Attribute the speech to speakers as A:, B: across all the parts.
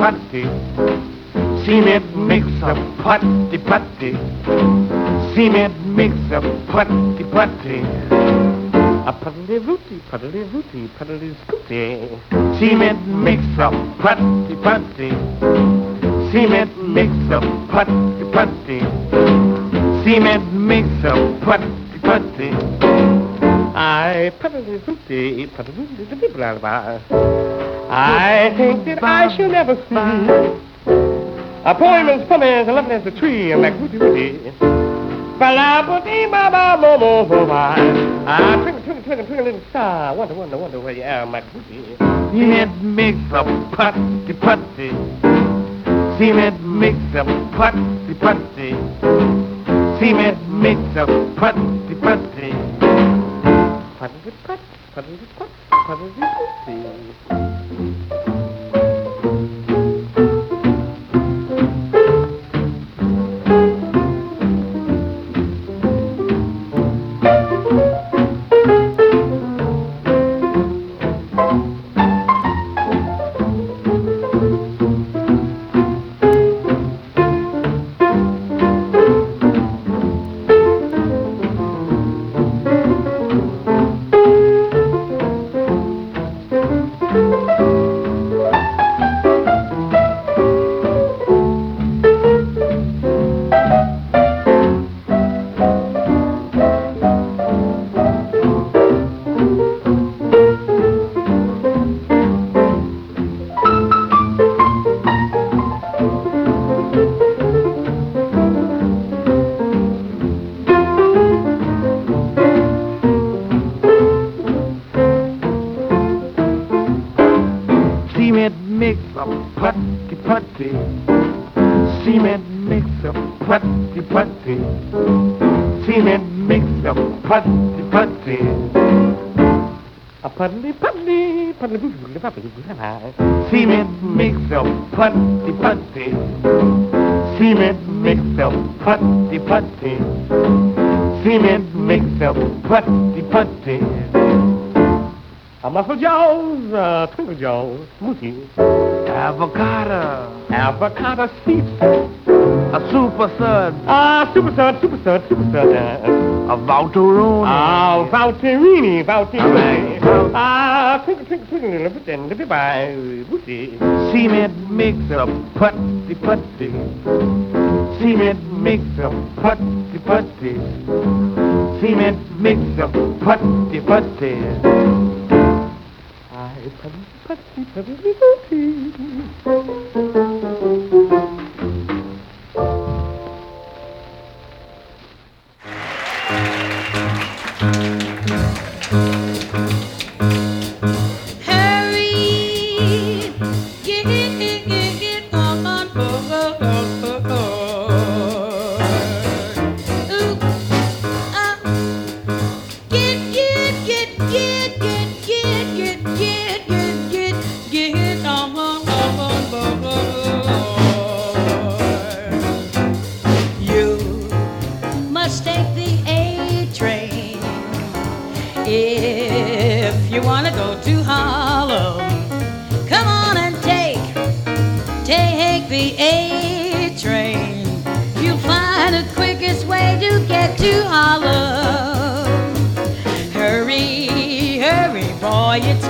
A: putty. Cement makes a putty putty. Cement makes a putty putty. A puddly rooty, puddly rooty, puddly scooty. Cement makes a putty putty. Cement makes a putty putty. Cement makes a putty putty. I. I think that I shall never see a poem as funny as lovely as a tree, and like woody woody. Ah, twinkle, twinkle, twinkle, twinkle, little star. Wonder, wonder, wonder where you are, my goody. It makes a putty putty. Cement makes a putty putty. Cement makes a putty. Putty පරිදිපත් පරිදිපත් පරිදිපත් putty putty. Cement makes a putty putty. Cement makes a putty putty. A Muffle Jones, uh, Twinkle Jones, Mooty. Avocado. Avocado seeds. A super third. Ah, super third, super third, super third. Uh,
B: A Valtorone.
A: ah, Valterini, Valterini. Ah, twinkle, twinkle, twinkle, little bit, and little by Mooty.
B: Cement makes a putty putty.
A: Cement makes a putty putty. Cement makes a putty putty. I putty putty putty putty.
C: Boy, it's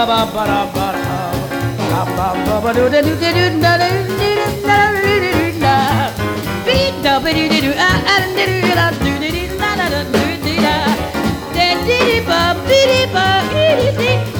C: ba ba ba ba ba Ba ba ba ba ba do da do da do da do da do da do da do da beat da ba do da do ah ah da do da do da do da da do da da da da ba ba ba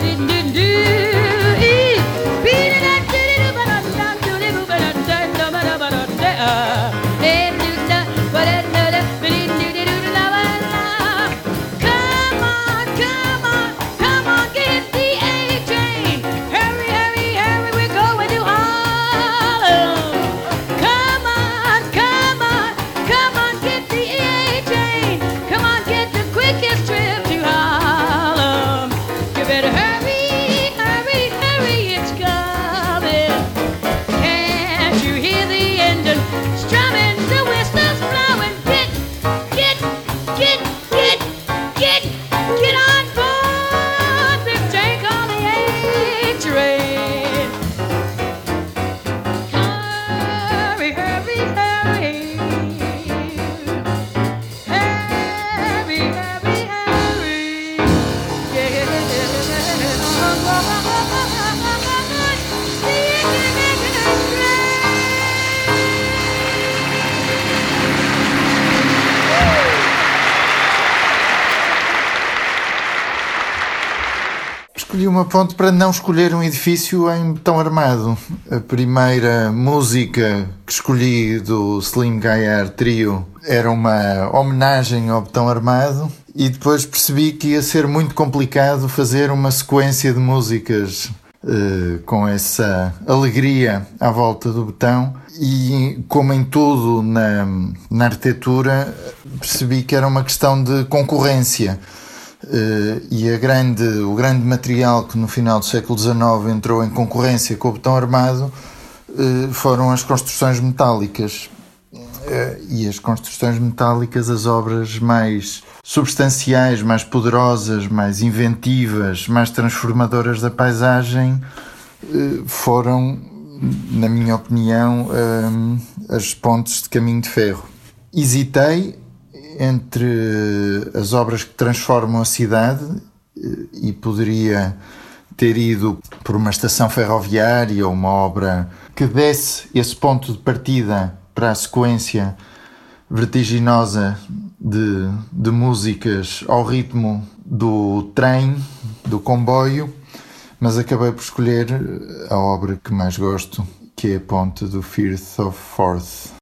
D: escolhi uma ponte para não escolher um edifício em betão armado. A primeira música que escolhi do Slim Gaiar Trio era uma homenagem ao betão armado e depois percebi que ia ser muito complicado fazer uma sequência de músicas uh, com essa alegria à volta do betão e como em tudo na, na arquitetura percebi que era uma questão de concorrência e a grande, o grande material que no final do século XIX entrou em concorrência com o betão armado uh, foram as construções metálicas. Uh, e as construções metálicas, as obras mais substanciais, mais poderosas, mais inventivas, mais transformadoras da paisagem, foram, na minha opinião, as pontes de caminho de ferro. Hesitei entre as obras que transformam a cidade eh, e poderia ter ido por uma estação ferroviária ou uma obra que desse esse ponto de partida para a sequência vertiginosa de, de músicas ao ritmo do trem, do comboio, mas acabei por escolher a obra que mais gosto, que é a ponte do Firth of Forth.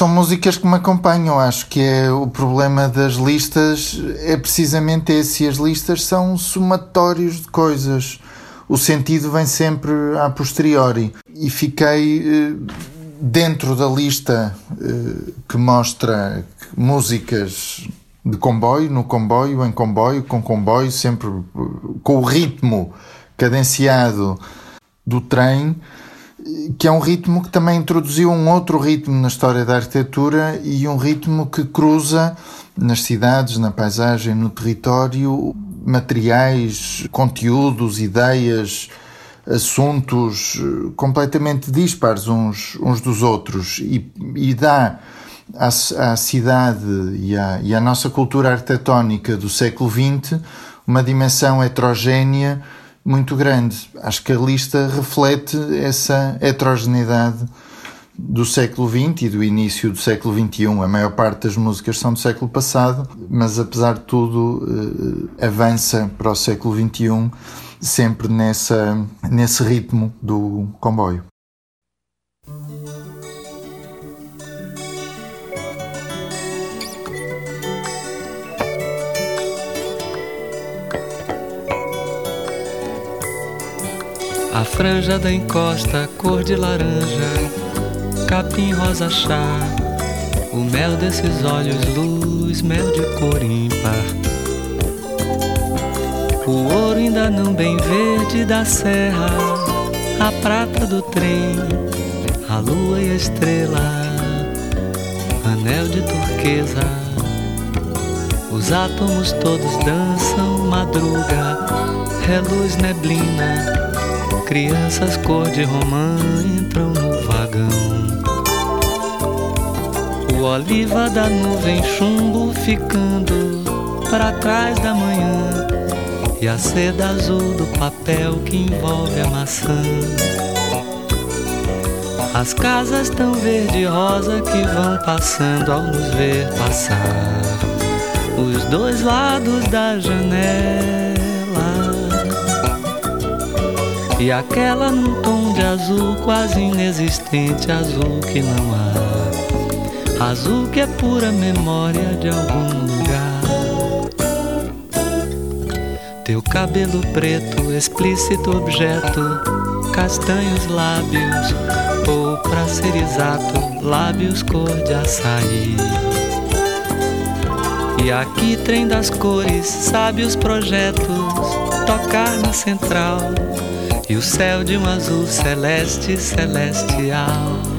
D: São músicas que me acompanham. Acho que é o problema das listas é precisamente esse. As listas são somatórios de coisas. O sentido vem sempre a posteriori. E fiquei eh, dentro da lista eh, que mostra músicas de comboio, no comboio, em comboio, com comboio, sempre eh, com o ritmo cadenciado do trem que é um ritmo que também introduziu um outro ritmo na história da arquitetura e um ritmo que cruza nas cidades, na paisagem, no território, materiais, conteúdos, ideias, assuntos completamente dispares uns, uns dos outros. E, e dá à, à cidade e à, e à nossa cultura arquitetónica do século XX uma dimensão heterogénea muito grande. Acho que a lista reflete essa heterogeneidade do século XX e do início do século XXI. A maior parte das músicas são do século passado, mas apesar de tudo, eh, avança para o século XXI sempre nessa, nesse ritmo do comboio.
E: A franja da encosta, cor de laranja, capim rosa chá. O mel desses olhos, luz, mel de cor ímpar. O ouro ainda não bem verde da serra, a prata do trem, a lua e a estrela, anel de turquesa. Os átomos todos dançam, madruga, reluz neblina crianças cor de romã entram no vagão. O oliva da nuvem chumbo ficando para trás da manhã e a seda azul do papel que envolve a maçã. As casas tão verde rosa que vão passando ao nos ver passar. Os dois lados da janela e aquela num tom de azul quase inexistente, azul que não há, azul que é pura memória de algum lugar. Teu cabelo preto, explícito objeto, castanhos lábios, ou pra ser exato, lábios cor de açaí. E aqui trem das cores, sabe os projetos, tocar na central e o céu de um azul celeste celestial.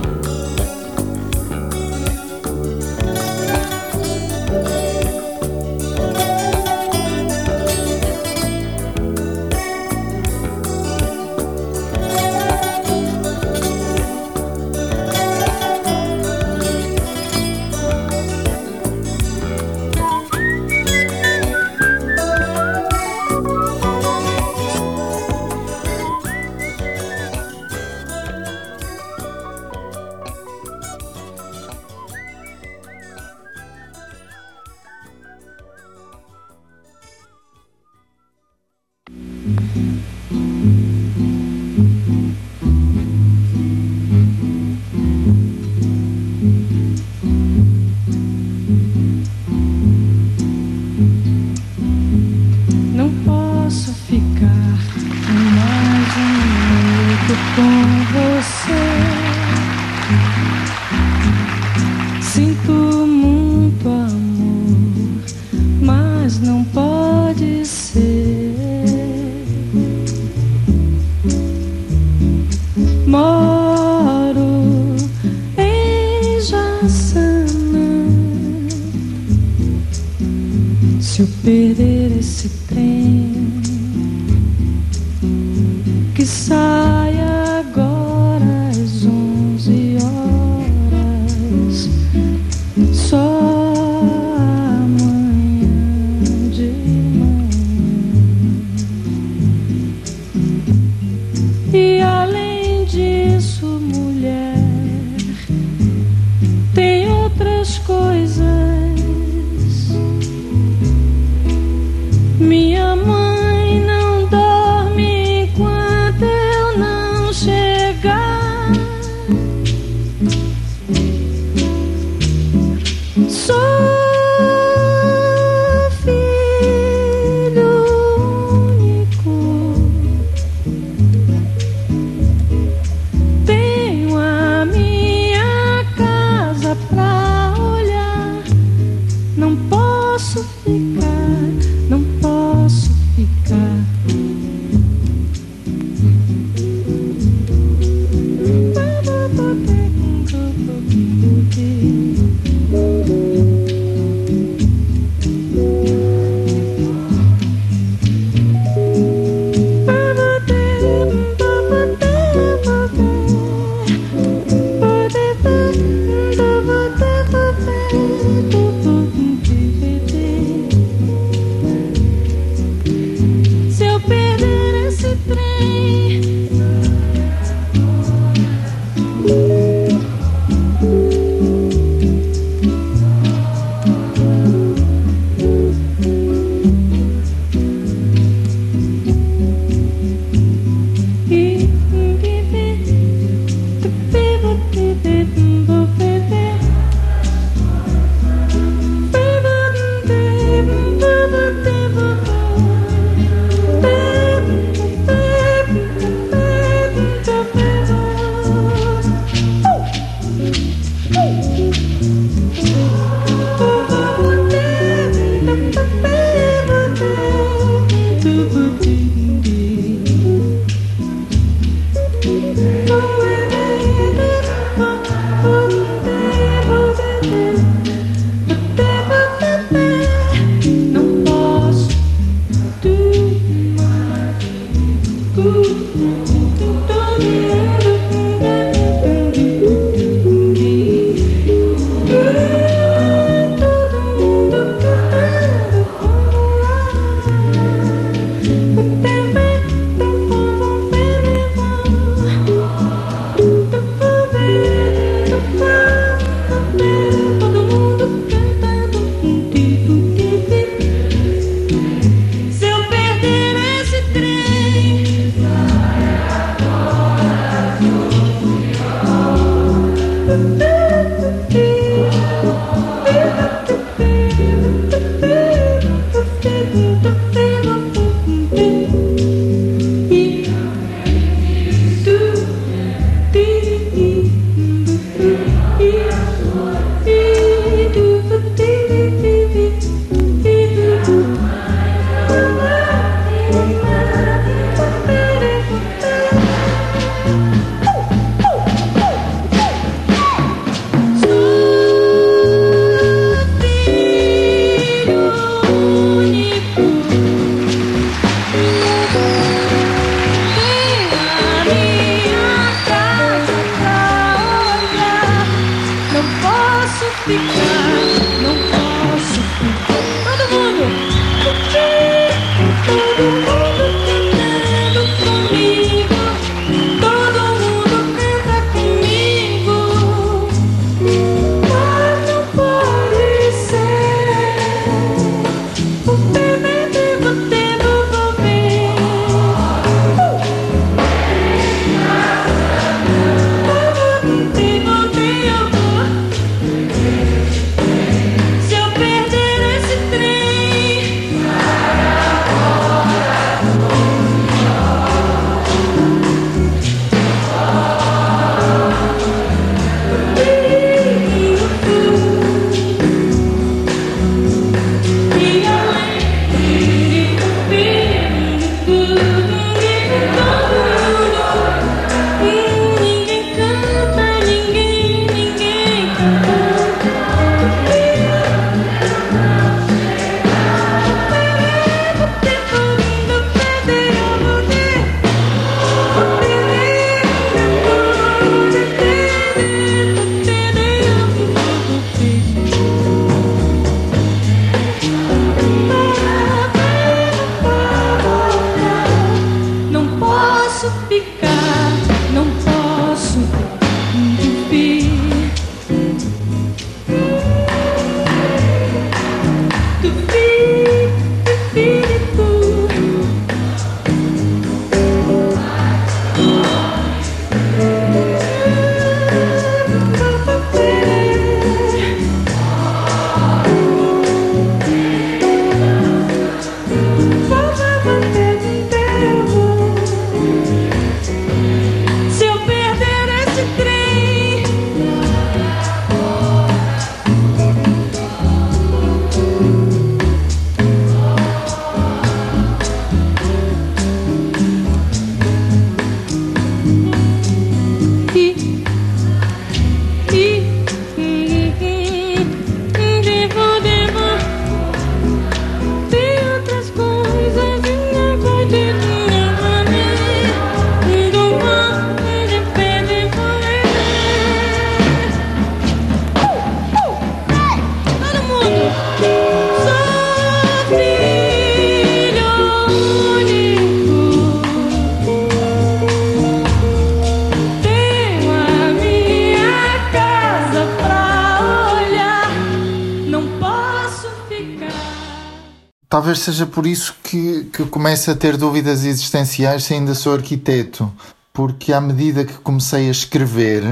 D: Talvez seja por isso que, que começo a ter dúvidas existenciais se ainda sou arquiteto, porque à medida que comecei a escrever,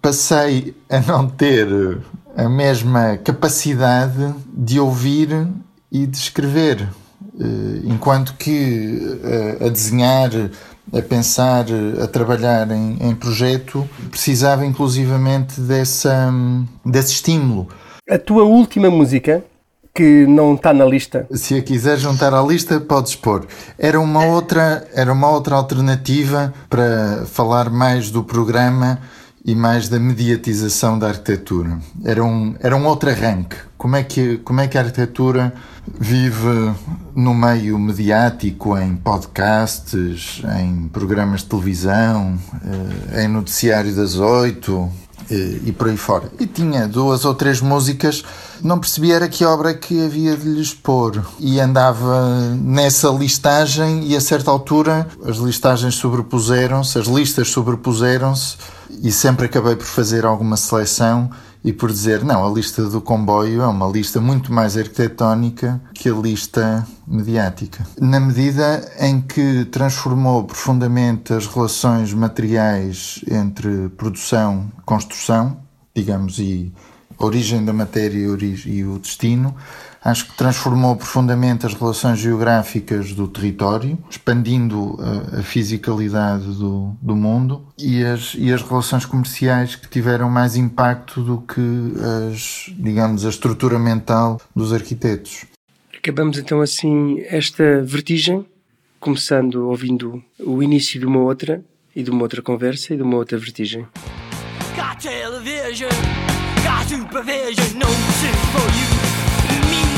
D: passei a não ter a mesma capacidade de ouvir e de escrever. Eh, enquanto que eh, a desenhar, a pensar, a trabalhar em, em projeto, precisava inclusivamente dessa, desse estímulo.
F: A tua última música que não está na lista.
D: Se a quiser juntar à lista, podes pôr. Era uma outra, era uma outra alternativa para falar mais do programa e mais da mediatização da arquitetura. Era um, era um outro arranque. Como é, que, como é que a arquitetura vive no meio mediático, em podcasts, em programas de televisão, eh, em noticiário das oito, e por aí fora. E tinha duas ou três músicas, não percebia era que obra que havia de lhes pôr. E andava nessa listagem e a certa altura as listagens sobrepuseram-se, as listas sobrepuseram-se e sempre acabei por fazer alguma seleção e por dizer, não, a lista do comboio é uma lista muito mais arquitetónica que a lista mediática. Na medida em que transformou profundamente as relações materiais entre produção construção, digamos, e origem da matéria e o destino, Acho que transformou profundamente as relações geográficas do território, expandindo a, a fisicalidade do, do mundo e as, e as relações comerciais que tiveram mais impacto do que as, digamos, a estrutura mental dos arquitetos.
F: Acabamos então assim esta vertigem, começando ouvindo o início de uma outra e de uma outra conversa e de uma outra vertigem. Got television, got supervision, no for you.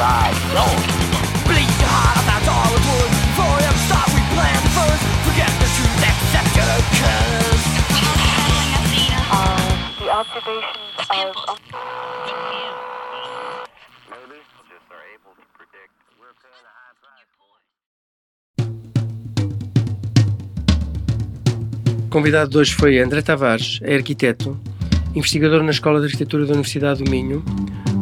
F: O the the. Convidado de hoje foi André Tavares, é arquiteto, investigador na Escola de Arquitetura da Universidade do Minho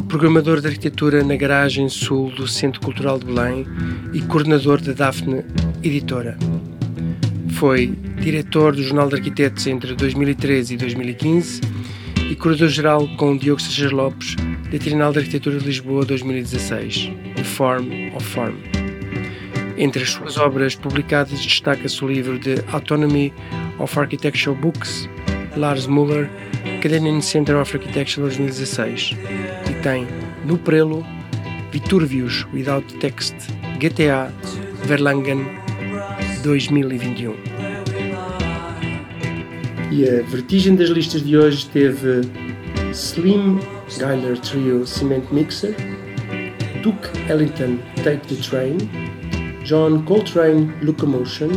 F: programador de arquitetura na Garagem Sul do Centro Cultural de Belém e coordenador da Daphne Editora. Foi diretor do Jornal de Arquitetos entre 2013 e 2015 e curador-geral com Diogo Seixas Lopes da Trinal de Arquitetura de Lisboa 2016, The Form of Form. Entre as suas obras publicadas destaca-se o livro The Autonomy of Architectural Books, Lars Muller, Canadian Center of Architecture 2016, e tem no prelo Viturvius Without Text, GTA, Verlangen 2021. E a vertigem das listas de hoje teve Slim Geiler Trio Cement Mixer, Duke Ellington Take the Train, John Coltrane Locomotion,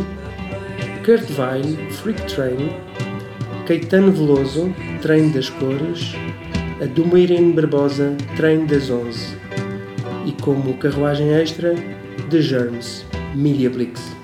F: Kurt Weill Freak Train, Caetano Veloso Trem das Cores, a Dumeirin Barbosa Trem das Onze e como carruagem extra The Germs Media Blix.